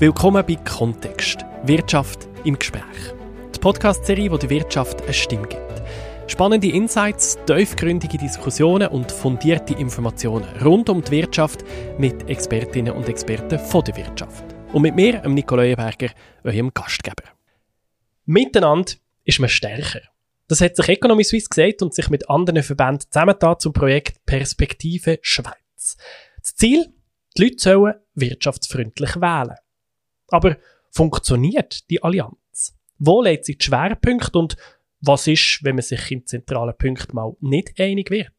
Willkommen bei Kontext. Wirtschaft im Gespräch. Die Podcast-Serie, wo der Wirtschaft eine Stimme gibt. Spannende Insights, tiefgründige Diskussionen und fundierte Informationen rund um die Wirtschaft mit Expertinnen und Experten von der Wirtschaft. Und mit mir, Nico Leuenberger, eurem Gastgeber. Miteinander ist man stärker. Das hat sich Economy Suisse gesagt und sich mit anderen Verbänden zusammengetan zum Projekt Perspektive Schweiz. Das Ziel? Die Leute sollen wirtschaftsfreundlich wählen. Aber funktioniert die Allianz? Wo legt sie die Schwerpunkte und was ist, wenn man sich in zentralen Punkten mal nicht einig wird?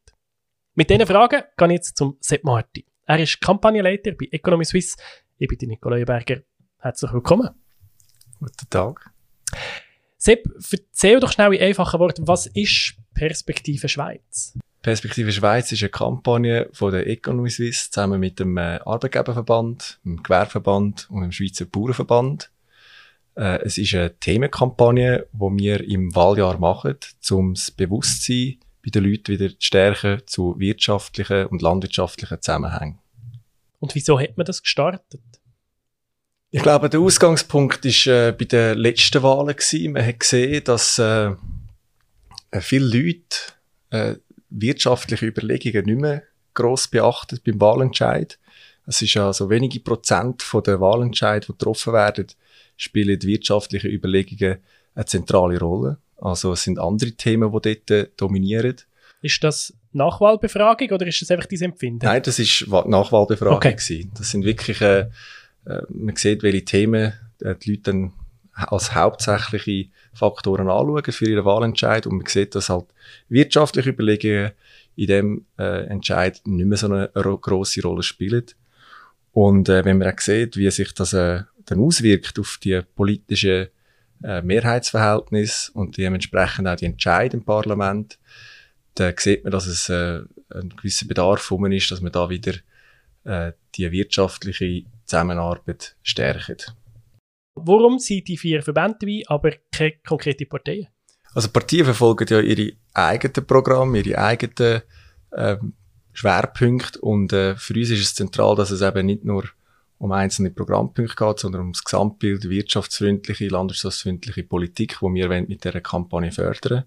Mit diesen Fragen gehe ich jetzt zum Sepp Marti. Er ist Kampagnenleiter bei Economy Suisse. Ich bin Nikolai Berger. Herzlich willkommen. Guten Tag. Sepp, erzähl doch schnell in einfachen Worten, was ist Perspektive Schweiz? Perspektive Schweiz ist eine Kampagne von der Economy Suisse zusammen mit dem äh, Arbeitgeberverband, dem Gewerbeverband und dem Schweizer Bauernverband. Äh, es ist eine Themenkampagne, die wir im Wahljahr machen, um das Bewusstsein bei den Leuten wieder zu stärken zu wirtschaftlichen und landwirtschaftlichen Zusammenhängen. Und wieso hat man das gestartet? Ich glaube, der Ausgangspunkt ist äh, bei den letzten Wahlen gewesen. Man hat gesehen, dass äh, viele Leute äh, wirtschaftliche Überlegungen nicht mehr gross beachtet beim Wahlentscheid. Es ist ja so wenige Prozent von der Wahlentscheid, die getroffen werden, spielen wirtschaftliche Überlegungen eine zentrale Rolle. Also es sind andere Themen, die dort dominieren. Ist das Nachwahlbefragung oder ist das einfach dein Empfinden? Nein, das ist Nachwahlbefragung. Okay. Das sind wirklich, äh, äh, man sieht, welche Themen äh, die Leute dann als hauptsächliche Faktoren anschauen für ihren Wahlentscheid und man sieht, dass halt wirtschaftliche Überlegungen in dem äh, Entscheid nicht mehr so eine große Rolle spielen. Und äh, wenn man auch sieht, wie sich das äh, dann auswirkt auf die politische äh, Mehrheitsverhältnis und dementsprechend auch die Entscheid im Parlament, dann sieht man, dass es äh, ein gewisser Bedarf ist, dass man da wieder äh, die wirtschaftliche Zusammenarbeit stärkt. Warum sind die vier Verbände dabei, aber keine konkreten Parteien? Also Partien verfolgen ja ihre eigenen Programme, ihre eigenen ähm, Schwerpunkte und äh, für uns ist es zentral, dass es eben nicht nur um einzelne Programmpunkte geht, sondern um das Gesamtbild wirtschaftsfreundliche, landwirtschaftsfreundliche Politik, die wir mit dieser Kampagne fördern.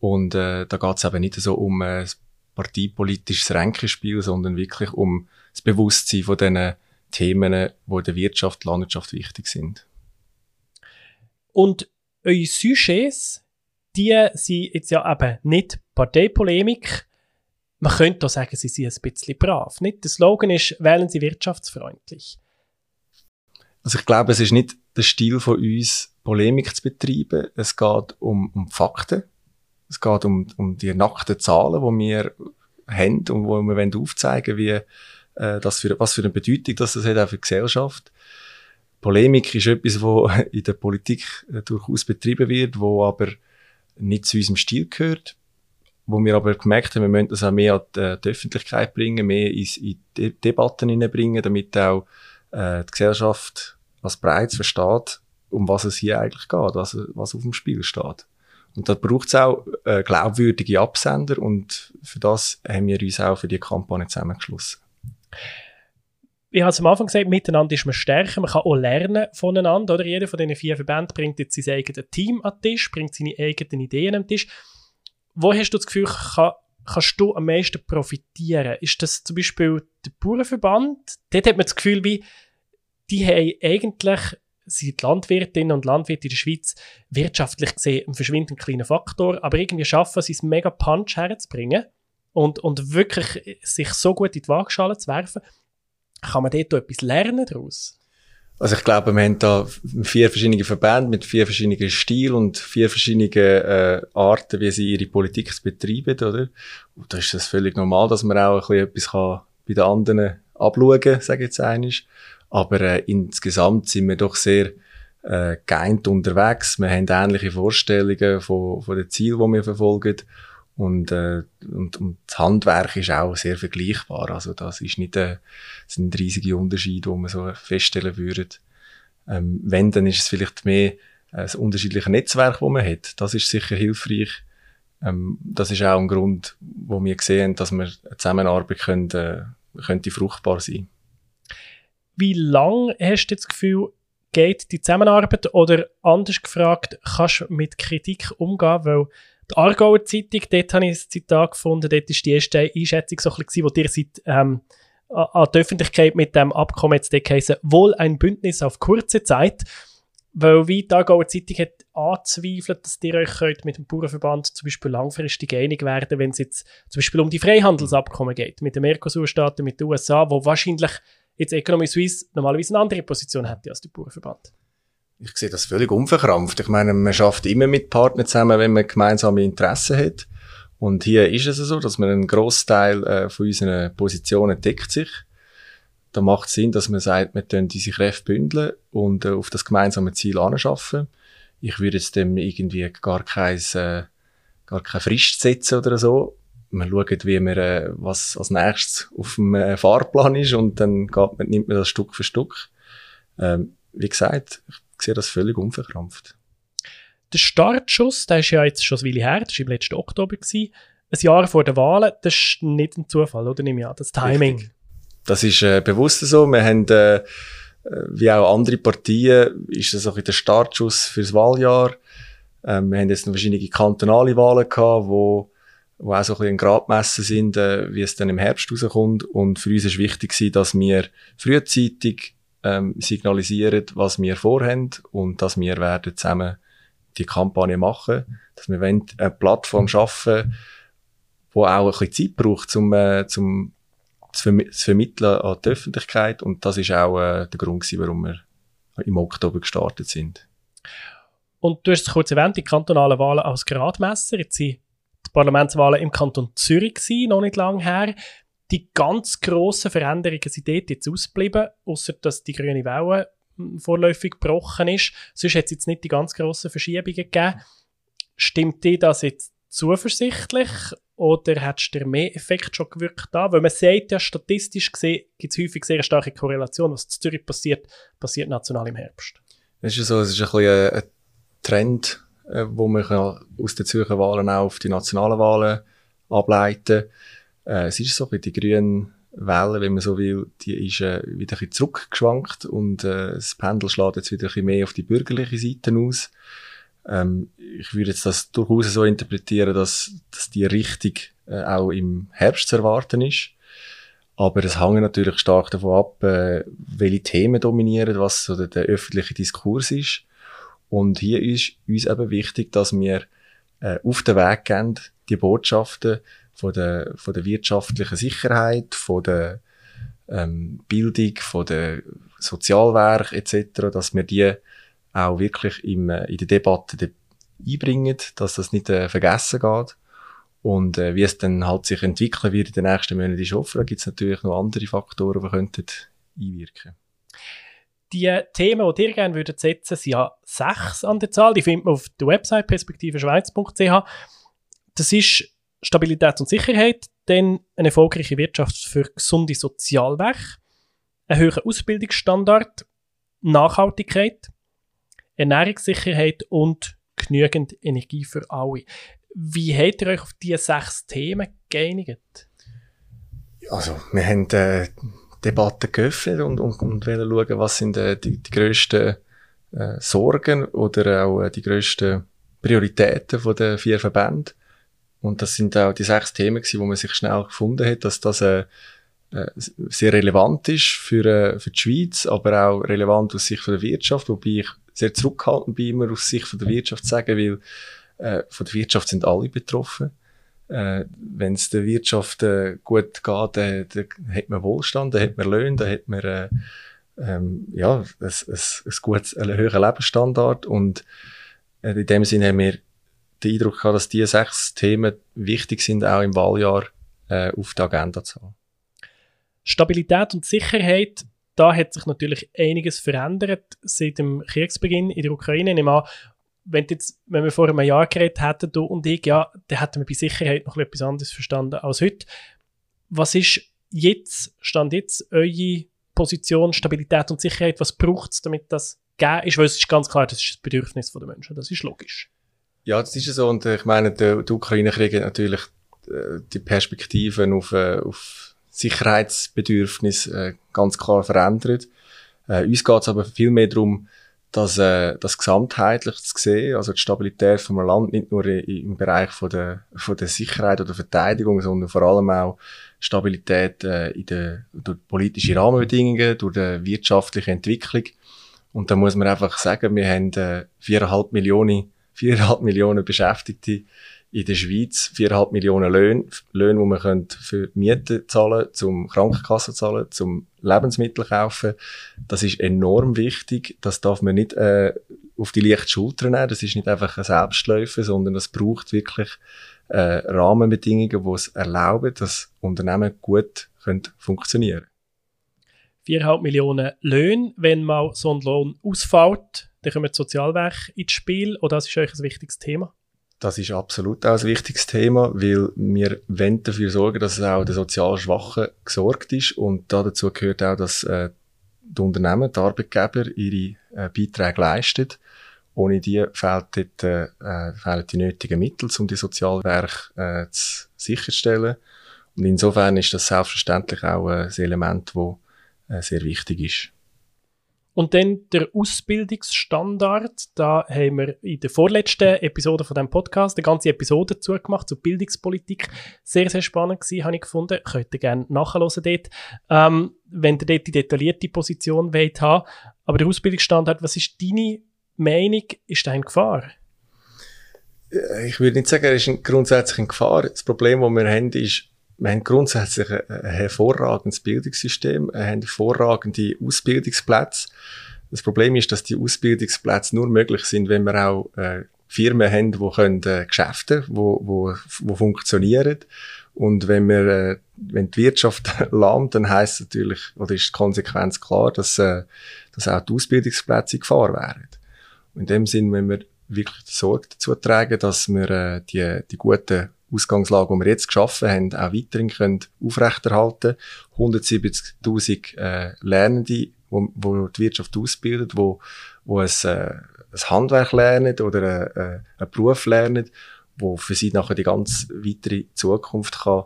Und äh, da geht es eben nicht so um ein parteipolitisches Ränkespiel, sondern wirklich um das Bewusstsein von diesen Themen, die in der Wirtschaft, Landwirtschaft wichtig sind. Und eure Sujets, die sind jetzt ja eben nicht Parteipolemik. Man könnte auch sagen, sie sind ein bisschen brav. Nicht? Der Slogan ist, wählen Sie wirtschaftsfreundlich. Also ich glaube, es ist nicht der Stil von uns, Polemik zu betreiben. Es geht um, um Fakten. Es geht um, um die nackten Zahlen, die wir haben und wo wir aufzeigen wollen, wie äh, das für, was für eine Bedeutung das, das hat auch für die Gesellschaft. Polemik ist etwas, wo in der Politik äh, durchaus betrieben wird, wo aber nicht zu unserem Stil gehört. Wo wir aber gemerkt haben, wir müssen das auch mehr an die, äh, die Öffentlichkeit bringen, mehr in, in De Debatten hineinbringen, damit auch äh, die Gesellschaft als Breites versteht, um was es hier eigentlich geht, was, was auf dem Spiel steht. Und da braucht es auch äh, glaubwürdige Absender und für das haben wir uns auch für die Kampagne zusammengeschlossen ich habe es am Anfang gesagt, miteinander ist man stärker, man kann auch lernen voneinander, oder? Jeder von diesen vier Verbänden bringt jetzt sein eigenes Team an den Tisch, bringt seine eigenen Ideen am Tisch. Wo hast du das Gefühl, kann, kannst du am meisten profitieren? Ist das zum Beispiel der Bauernverband? Dort hat man das Gefühl, wie, die haben eigentlich, sind Landwirtinnen und Landwirte in der Schweiz wirtschaftlich gesehen ein verschwindend kleiner Faktor, aber irgendwie schaffen sie es, mega Punch herzubringen und, und wirklich sich so gut in die Waagschale zu werfen, kann man dort etwas lernen daraus? Also ich glaube, wir haben da vier verschiedene Verbände mit vier verschiedenen Stilen und vier verschiedenen äh, Arten, wie sie ihre Politik betreiben, oder? Und da ist es völlig normal, dass man auch ein bisschen etwas kann bei den anderen abschauen sage ich jetzt einmal. Aber äh, insgesamt sind wir doch sehr äh, geeint unterwegs. Wir haben ähnliche Vorstellungen von, von den Zielen, die wir verfolgen. Und, äh, und, und das Handwerk ist auch sehr vergleichbar. Also das ist nicht ein, das sind riesige Unterschiede, die man so feststellen würde. Ähm, wenn, dann ist es vielleicht mehr ein unterschiedliches Netzwerk, das man hat. Das ist sicher hilfreich. Ähm, das ist auch ein Grund, wo wir sehen, dass wir eine Zusammenarbeit können, äh, könnte fruchtbar sein. Wie lange hast du das Gefühl, geht die Zusammenarbeit? Oder anders gefragt, kannst du mit Kritik umgehen? Weil die Aargauer Zeitung, dort habe ich ein Zitat gefunden, dort ist die erste Einschätzung so ein wo dir seit ähm, an die Öffentlichkeit mit dem Abkommen jetzt geheißen, wohl ein Bündnis auf kurze Zeit, weil wie die Aargauer Zeitung hat anzweifelt, dass ihr euch könnt mit dem Bauernverband zum Beispiel langfristig einig werden, wenn es jetzt zum Beispiel um die Freihandelsabkommen geht, mit den Mercosur-Staaten, mit den USA, wo wahrscheinlich jetzt Economy Suisse normalerweise eine andere Position hätte als der Bauernverband. Ich sehe das völlig unverkrampft. Ich meine, man schafft immer mit Partnern zusammen, wenn man gemeinsame Interessen hat. Und hier ist es so, dass man einen Großteil äh, von unseren Positionen deckt sich. Da macht es Sinn, dass man sagt, wir können diese Kräfte bündeln und äh, auf das gemeinsame Ziel anschaffen. Ich würde jetzt dem irgendwie gar kein, äh, gar keine Frist setzen oder so. Man schaut, wie man, äh, was als nächstes auf dem äh, Fahrplan ist und dann geht man, nimmt man das Stück für Stück. Ähm, wie gesagt, ich sehe das völlig unverkrampft. Der Startschuss, der ist ja jetzt schon ein Weile her, das war im letzten Oktober, gewesen, ein Jahr vor der Wahlen, das ist nicht ein Zufall, oder nehme ich an, das Timing. Richtig. Das ist äh, bewusst so. Wir haben, äh, wie auch andere Partien, ist das auch der Startschuss fürs Wahljahr. Ähm, wir haben jetzt noch verschiedene kantonale Wahlen gehabt, wo, wo auch so ein bisschen ein Gradmesser sind, äh, wie es dann im Herbst rauskommt. Und für uns ist wichtig gewesen, dass wir frühzeitig ähm, signalisieren, was wir vorhaben und dass wir werden zusammen die Kampagne machen, dass wir wollen eine Plattform schaffen, wo auch ein bisschen Zeit braucht, zum, äh, zum zu, verm zu vermitteln an die Öffentlichkeit und das ist auch äh, der Grund gewesen, warum wir im Oktober gestartet sind. Und du hast es kurz erwähnt, die kantonalen Wahlen als Gradmesser. Jetzt sind die Parlamentswahlen im Kanton Zürich gewesen, noch nicht lange her die ganz grossen Veränderungen sind dort jetzt ausgeblieben, außer dass die grüne Welle hm, vorläufig gebrochen ist. Sonst hat es jetzt nicht die ganz grossen Verschiebungen gegeben. Stimmt dir das jetzt zuversichtlich oder hat der mehr Effekt schon gewirkt da? Weil man sieht ja, statistisch gesehen gibt es häufig sehr starke Korrelation. Was in Zürich passiert, passiert national im Herbst. Es ist so, es ist ein bisschen ein Trend, äh, wo man aus den Zürcher Wahlen auch auf die nationalen Wahlen ableiten kann äh, es ist so die grüne Welle, wenn man so will, die ist äh, wieder ein bisschen zurückgeschwankt und äh, das Pendel schlägt jetzt wieder ein bisschen mehr auf die bürgerliche Seite aus. Ähm, ich würde jetzt das durchaus so interpretieren, dass, dass die Richtung äh, auch im Herbst zu erwarten ist. Aber es hängt natürlich stark davon ab, äh, welche Themen dominieren, was so der, der öffentliche Diskurs ist. Und hier ist uns eben wichtig, dass wir äh, auf den Weg gehen, die Botschaften von der, von der wirtschaftlichen Sicherheit, von der ähm, Bildung, von der Sozialwerk etc., dass wir die auch wirklich im, äh, in der Debatte de einbringen, dass das nicht äh, vergessen geht. Und äh, wie es dann halt sich entwickeln wird in den nächsten Monaten, ist offen. Da gibt es natürlich noch andere Faktoren, die könnten einwirken Die Themen, die ihr gerne würdet setzen, sind ja sechs an der Zahl. Die findet man auf der Website perspektiveschweiz.ch. Das ist Stabilität und Sicherheit, dann eine erfolgreiche Wirtschaft für gesunde Sozialwerke, ein höherer Ausbildungsstandard, Nachhaltigkeit, Ernährungssicherheit und genügend Energie für alle. Wie habt ihr euch auf diese sechs Themen geeinigt? Also, wir haben äh, Debatten geöffnet und, und, und wollen schauen, was sind äh, die, die grössten äh, Sorgen oder auch äh, die grössten Prioritäten den vier Verbänden. Und das sind auch die sechs Themen gewesen, wo man sich schnell gefunden hat, dass das äh, äh, sehr relevant ist für, äh, für die Schweiz, aber auch relevant aus Sicht von der Wirtschaft, wobei ich sehr zurückhaltend bin, immer aus Sicht von der Wirtschaft sagen, weil äh, von der Wirtschaft sind alle betroffen. Äh, Wenn es der Wirtschaft äh, gut geht, dann, dann hat man Wohlstand, dann hat man Löhne, dann hat man äh, ähm, ja, ein, ein, ein gutes, einen höheren Lebensstandard und äh, in dem Sinne haben wir den Eindruck gehabt, dass diese sechs Themen wichtig sind, auch im Wahljahr äh, auf die Agenda zu haben. Stabilität und Sicherheit, da hat sich natürlich einiges verändert seit dem Kriegsbeginn in der Ukraine. Ich nehme an, wenn, jetzt, wenn wir vor einem Jahr geredet hätten, du und ich, ja, dann hätten wir bei Sicherheit noch etwas anderes verstanden als heute. Was ist jetzt, stand jetzt, eure Position, Stabilität und Sicherheit? Was braucht es, damit das gegeben ist? Weil es ist ganz klar, das ist das Bedürfnis der Menschen, das ist logisch. Ja, das ist so. Und ich meine, der, der Ukraine-Krieg hat natürlich äh, die Perspektiven auf, äh, auf Sicherheitsbedürfnis äh, ganz klar verändert. Uns geht es aber viel mehr darum, dass, das gesamtheitlich zu sehen, also die Stabilität von einem Land nicht nur im Bereich von der, von der Sicherheit oder Verteidigung, sondern vor allem auch Stabilität in der, durch politische Rahmenbedingungen, durch die wirtschaftliche Entwicklung. Und da muss man einfach sagen, wir haben viereinhalb Millionen, viereinhalb Millionen Beschäftigte in der Schweiz, viereinhalb Millionen Löhne, Löhne, die man für Mieten zahlen, zum Krankenkassen zahlen, zum Lebensmittel kaufen. Das ist enorm wichtig. Das darf man nicht äh, auf die leichte Schulter nehmen. Das ist nicht einfach ein Selbstläufer, sondern das braucht wirklich äh, Rahmenbedingungen, die es erlauben, dass Unternehmen gut können funktionieren können. 4,5 Millionen Löhne, wenn mal so ein Lohn ausfällt, dann kommen die Sozialwerke ins Spiel oder das ist euch ein wichtiges Thema? Das ist absolut auch ein wichtiges Thema, weil wir dafür sorgen, dass es auch den sozial Schwachen gesorgt ist. Und dazu gehört auch, dass äh, die Unternehmen, die Arbeitgeber ihre äh, Beiträge leisten. Ohne die fehlt dort, äh, äh fehlen die nötigen Mittel, um die Sozialwerke äh, zu sicherstellen. Und insofern ist das selbstverständlich auch ein Element, das äh, sehr wichtig ist. Und dann der Ausbildungsstandard. Da haben wir in der vorletzten Episode von dem Podcast eine ganze Episode dazu gemacht zur Bildungspolitik. Sehr, sehr spannend gewesen, habe ich gefunden. Könnt ihr gerne nachhören dort, ähm, wenn ihr dort die detaillierte Position wollt haben. Aber der Ausbildungsstandard, was ist deine Meinung? Ist da in Gefahr? Ich würde nicht sagen, er ist grundsätzlich in Gefahr. Das Problem, das wir haben, ist, wir haben grundsätzlich ein, hervorragendes Bildungssystem, wir haben hervorragende Ausbildungsplätze. Das Problem ist, dass die Ausbildungsplätze nur möglich sind, wenn wir auch äh, Firmen haben, die können, äh, Geschäfte, wo, wo, wo funktionieren. Und wenn wir, äh, wenn die Wirtschaft lahmt, dann heißt natürlich, oder ist die Konsequenz klar, dass, äh, dass auch die Ausbildungsplätze in Gefahr wären. Und in dem Sinn, wenn wir wirklich Sorge dazu tragen, dass wir äh, die, die guten Ausgangslage, die wir jetzt geschaffen haben, auch weiterhin können aufrechterhalten 170.000 äh, Lernende, wo, wo die Wirtschaft ausbildet, wo, wo ein, äh, ein Handwerk lernen oder äh, einen Beruf lernen, wo für sie nachher die ganz weitere Zukunft kann,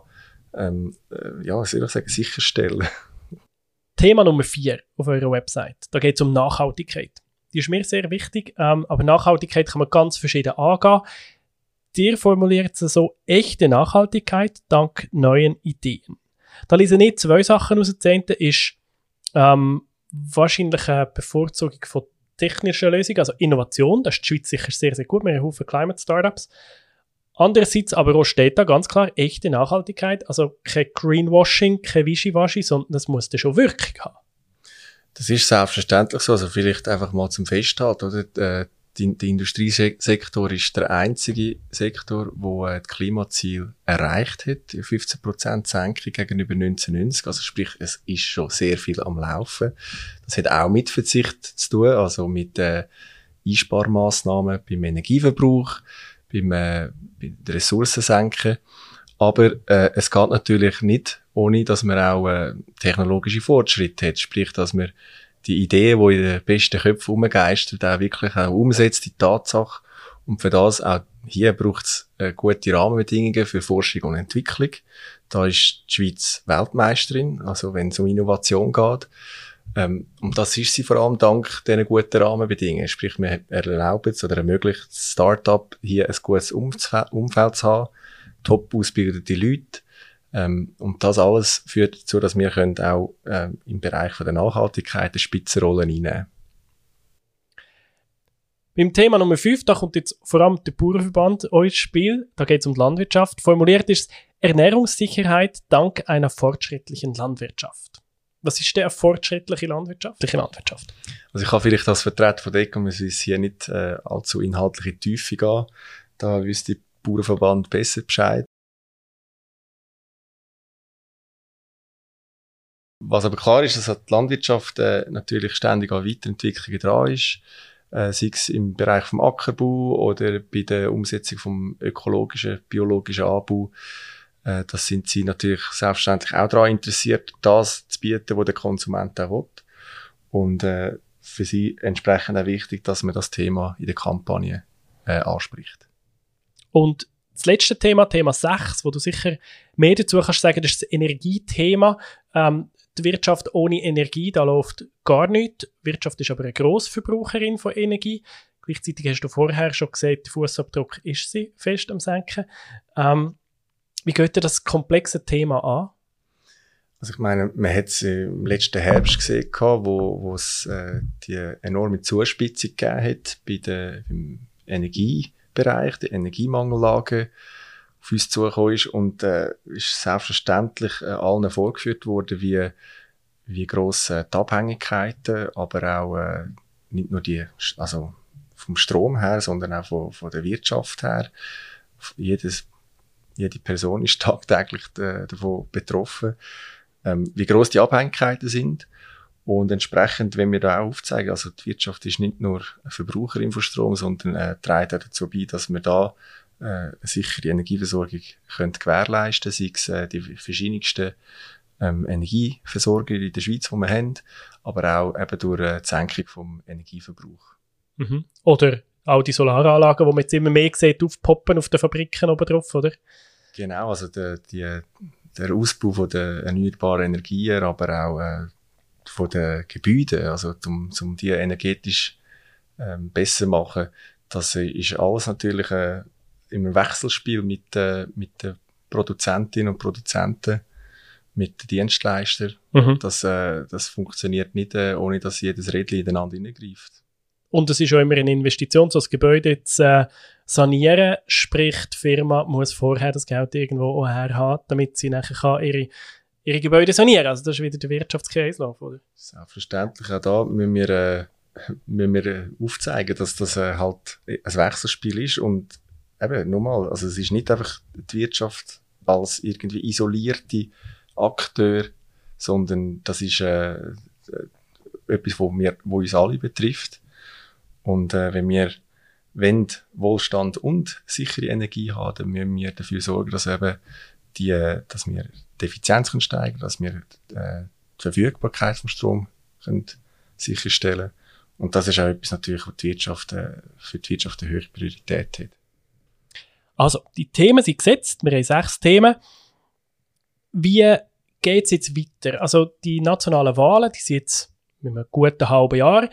ähm, äh, ja, soll ich sagen, sicherstellen. Thema Nummer vier auf eurer Website. Da geht es um Nachhaltigkeit. Die ist mir sehr wichtig, ähm, aber Nachhaltigkeit kann man ganz verschieden angehen dir formuliert sie so echte Nachhaltigkeit dank neuen Ideen. Da lese ich zwei Sachen aus. Das eine ist ähm, wahrscheinlich eine Bevorzugung von technischen Lösungen, also Innovation. Das ist die Schweiz sicher sehr, sehr gut. Wir haben Haufen Climate Startups. Andererseits aber auch steht da ganz klar echte Nachhaltigkeit, also kein Greenwashing, kein Wischiwaschi, sondern das muss da schon Wirkung haben. Das ist selbstverständlich so. Also vielleicht einfach mal zum Festhalten, oder? Die, der Industriesektor ist der einzige Sektor, wo äh, das Klimaziel erreicht hat, 15% Senkung gegenüber 1990. Also sprich, es ist schon sehr viel am Laufen. Das hat auch mit Verzicht zu tun, also mit äh, Einsparmaßnahmen beim Energieverbrauch, beim äh, bei der Ressourcensenken. Aber äh, es geht natürlich nicht, ohne dass man auch äh, technologische Fortschritte hat. Sprich, dass man die Ideen, die in den besten Köpfen rumgeistern, auch wirklich auch umsetzt, die Tatsache. Und für das auch hier braucht es äh, gute Rahmenbedingungen für Forschung und Entwicklung. Da ist die Schweiz Weltmeisterin, also wenn es um Innovation geht. Ähm, und das ist sie vor allem dank diesen guten Rahmenbedingungen. Sprich, wir erlauben es oder ermöglicht Start-up hier ein gutes Umfeld zu haben, top ausgebildete Leute, ähm, und das alles führt dazu, dass wir können auch ähm, im Bereich von der Nachhaltigkeit eine Spitzenrolle einnehmen beim Thema Nummer 5, da kommt jetzt vor allem der Bauernverband ins Spiel. Da geht es um die Landwirtschaft. Formuliert ist Ernährungssicherheit dank einer fortschrittlichen Landwirtschaft. Was ist der fortschrittliche Landwirtschaft? Landwirtschaft? Also ich kann vielleicht als Vertreter von der ECOMIS hier nicht äh, allzu inhaltliche Tiefe gehen. Da wüsste der Bauernverband besser Bescheid. Was aber klar ist, dass die Landwirtschaft äh, natürlich ständig an Weiterentwicklungen dran ist, äh, sei es im Bereich vom Ackerbau oder bei der Umsetzung vom ökologischen, biologischen Anbau. Äh, das sind sie natürlich selbstverständlich auch daran interessiert, das zu bieten, was der Konsument auch will. Und äh, für sie entsprechend auch wichtig, dass man das Thema in der Kampagne anspricht. Und das letzte Thema, Thema 6, wo du sicher mehr dazu kannst sagen, das ist das Energiethema. Ähm, die Wirtschaft ohne Energie, da läuft gar nichts. Die Wirtschaft ist aber eine Grossverbraucherin von Energie. Gleichzeitig hast du vorher schon gesagt, der Fußabdruck ist sie fest am Senken. Ähm, wie geht dir das komplexe Thema an? Also ich meine, man hat es im letzten Herbst gesehen, wo, wo es äh, die enorme Zuspitzung gegeben hat bei der, im Energiebereich, der Energiemangellage auf uns zugekommen ist und äh, ist selbstverständlich äh, allen vorgeführt worden, wie, wie gross äh, die Abhängigkeiten, aber auch äh, nicht nur die, also vom Strom her, sondern auch von, von der Wirtschaft her. Jedes, jede Person ist tagtäglich äh, davon betroffen ähm, wie groß die Abhängigkeiten sind. Und entsprechend, wenn wir da auch aufzeigen, also die Wirtschaft ist nicht nur eine Verbraucherin von Strom, sondern äh, trägt auch dazu bei, dass wir da äh, eine sichere Energieversorgung können gewährleisten sei es äh, die verschiedensten ähm, Energieversorger in der Schweiz, die wir haben, aber auch eben durch äh, die Senkung vom Energieverbrauch. Mhm. Oder auch die Solaranlagen, die man jetzt immer mehr sieht, aufpoppen auf den Fabriken oben drauf, oder? Genau, also die, die der Ausbau von der erneuerbaren Energien, aber auch äh, von den Gebäuden, also um, um die energetisch ähm, besser machen, das ist alles natürlich äh, im Wechselspiel mit, äh, mit den Produzentinnen und Produzenten, mit den Dienstleistern. Mhm. Das, äh, das funktioniert nicht, äh, ohne dass jedes Rädchen ineinander hineingreift. Und es ist auch immer eine Investition, so das Gebäude zu äh, sanieren. Sprich, die Firma muss vorher das Geld irgendwo auch haben, damit sie nachher kann ihre, ihre Gebäude sanieren Also das ist wieder der Wirtschaftskreislauf, oder? Selbstverständlich. Auch da müssen wir, äh, müssen wir äh, aufzeigen, dass das äh, halt ein Wechselspiel ist. Und eben, nochmal, also es ist nicht einfach die Wirtschaft als irgendwie isolierte Akteur, sondern das ist äh, äh etwas, wo, wir, wo uns alle betrifft. Und äh, wenn wir wenn Wohlstand und sichere Energie haben, dann müssen wir dafür sorgen, dass eben die, dass wir die Effizienz können steigern, dass wir äh, die Verfügbarkeit vom Strom können sicherstellen. Und das ist auch etwas natürlich, was die Wirtschaft, äh, für die Wirtschaft eine höhere Priorität hat. Also, die Themen sind gesetzt. Wir haben sechs Themen. Wie geht es jetzt weiter? Also, die nationalen Wahlen, die sind jetzt mit einem guten halben Jahr.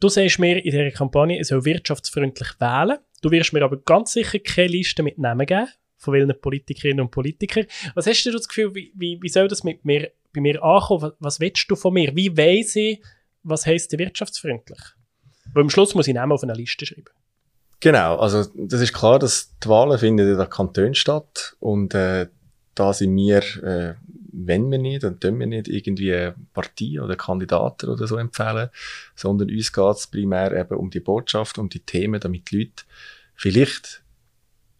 Du sagst mir in dieser Kampagne, es soll wirtschaftsfreundlich wählen. Du wirst mir aber ganz sicher keine Liste mit Namen geben, von welchen Politikerinnen und Politikern. Was hast du das Gefühl, wie, wie, wie soll das mit mir, bei mir ankommen? Was, was willst du von mir? Wie weiss ich, was heisst wirtschaftsfreundlich? Weil am Schluss muss ich Namen auf einer Liste schreiben. Genau, also das ist klar, dass die Wahlen finden in der Kanton statt und äh, da sind wir äh, wenn wir nicht, dann tun wir nicht irgendwie Partei oder Kandidaten oder so empfehlen, sondern uns geht es primär eben um die Botschaft, um die Themen, damit die Leute vielleicht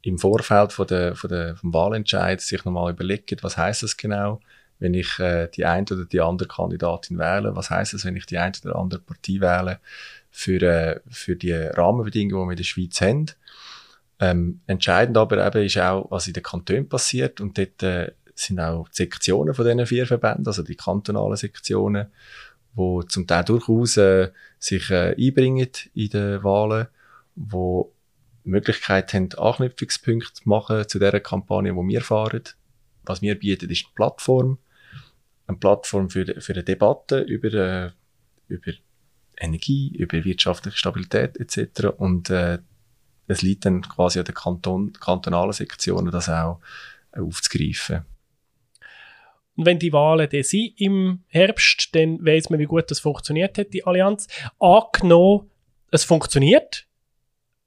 im Vorfeld von der, von der, vom Wahlentscheid sich nochmal überlegen, was heißt das genau, wenn ich äh, die eine oder die andere Kandidatin wähle, was heißt es, wenn ich die eine oder andere Partei wähle, für, äh, für die Rahmenbedingungen, die wir in der Schweiz haben. Ähm, entscheidend aber eben ist auch, was in den Kantonen passiert und dort äh, sind auch die Sektionen von diesen vier Verbänden, also die kantonalen Sektionen, wo zum Teil durchaus äh, sich äh, einbringen in den Wahlen, wo Möglichkeit haben, Anknüpfungspunkte zu machen zu dieser Kampagne, die wir fahren. Was wir bieten, ist eine Plattform. Eine Plattform für, für eine Debatte über, äh, über Energie, über wirtschaftliche Stabilität etc. Und äh, es liegt dann quasi an den Kanton, kantonalen Sektionen, das auch äh, aufzugreifen. Und wenn die Wahlen dann sind im Herbst, dann weiß man, wie gut das funktioniert hat, die Allianz. Angenommen, es funktioniert.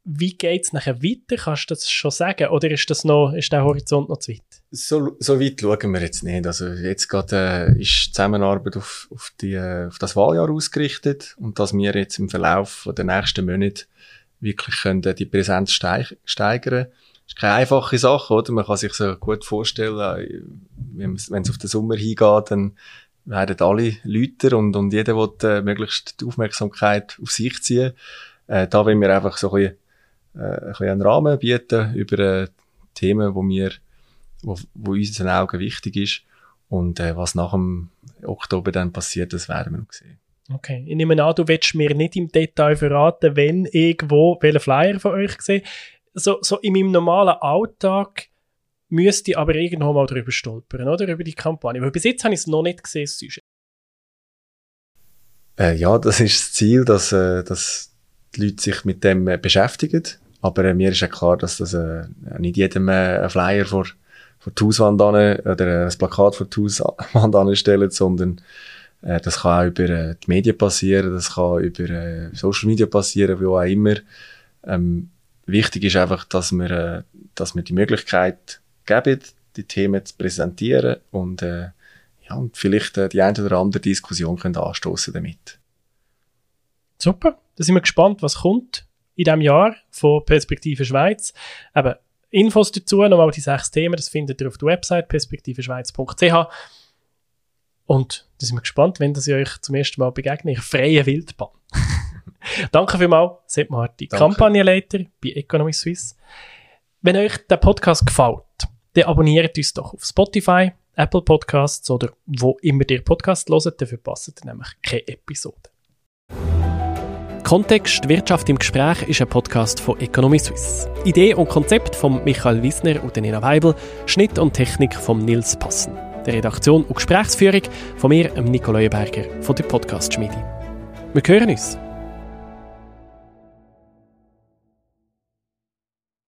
Wie geht es nachher weiter? Kannst du das schon sagen? Oder ist, das noch, ist der Horizont noch zu weit? So, so weit schauen wir jetzt nicht. Also jetzt gerade äh, ist die Zusammenarbeit auf, auf, die, äh, auf das Wahljahr ausgerichtet und dass wir jetzt im Verlauf der nächsten Monate wirklich können, die Präsenz steig steigern können ist keine einfache Sache, oder? Man kann sich so gut vorstellen, wenn es auf den Sommer hingeht, dann werden alle Leute und, und jeder will äh, möglichst die Aufmerksamkeit auf sich ziehen. Äh, da wollen wir einfach so ein bisschen, äh, ein einen Rahmen bieten über äh, Themen, wo wir, wo, wo uns in den Augen wichtig ist. Und äh, was nach dem Oktober dann passiert, das werden wir noch sehen. Okay, ich nehme an, du willst mir nicht im Detail verraten, wenn irgendwo welchen Flyer von euch sehe so, so in meinem normalen Alltag müsste ich aber irgendwo mal drüber stolpern, oder? Über die Kampagne. Weil bis jetzt habe ich es noch nicht gesehen, Äh, ja, das ist das Ziel, dass, äh, dass die Leute sich mit dem äh, beschäftigen. Aber äh, mir ist ja klar, dass das äh, nicht jedem äh, ein Flyer vor, vor die Hauswand an, oder ein Plakat vor die Hauswand anstellen, sondern äh, das kann auch über äh, die Medien passieren, das kann über äh, Social Media passieren, wie auch immer. Ähm, wichtig ist einfach, dass wir, äh, dass wir die Möglichkeit geben, die Themen zu präsentieren und, äh, ja, und vielleicht äh, die eine oder andere Diskussion können anstoßen damit. Super, da sind wir gespannt, was kommt in diesem Jahr von Perspektive Schweiz. Eben, Infos dazu, nochmal die sechs Themen, das findet ihr auf der Website perspektiveschweiz.ch. Und da sind wir gespannt, wenn das ihr euch zum ersten Mal begegnet, in freien Wildbahn. Danke vielmals, Sepp Marti, Kampagnenleiter bei Economy Suisse. Wenn euch der Podcast gefällt, dann abonniert uns doch auf Spotify, Apple Podcasts oder wo immer ihr Podcast hört, dann verpasst ihr nämlich keine Episode. Kontext Wirtschaft im Gespräch ist ein Podcast von Economy Suisse. Idee und Konzept von Michael Wiesner und Nina Weibel, Schnitt und Technik von Nils Passen. Der Redaktion und Gesprächsführung von mir, Nico Leuenberger von der Podcast Schmiede. Wir hören uns.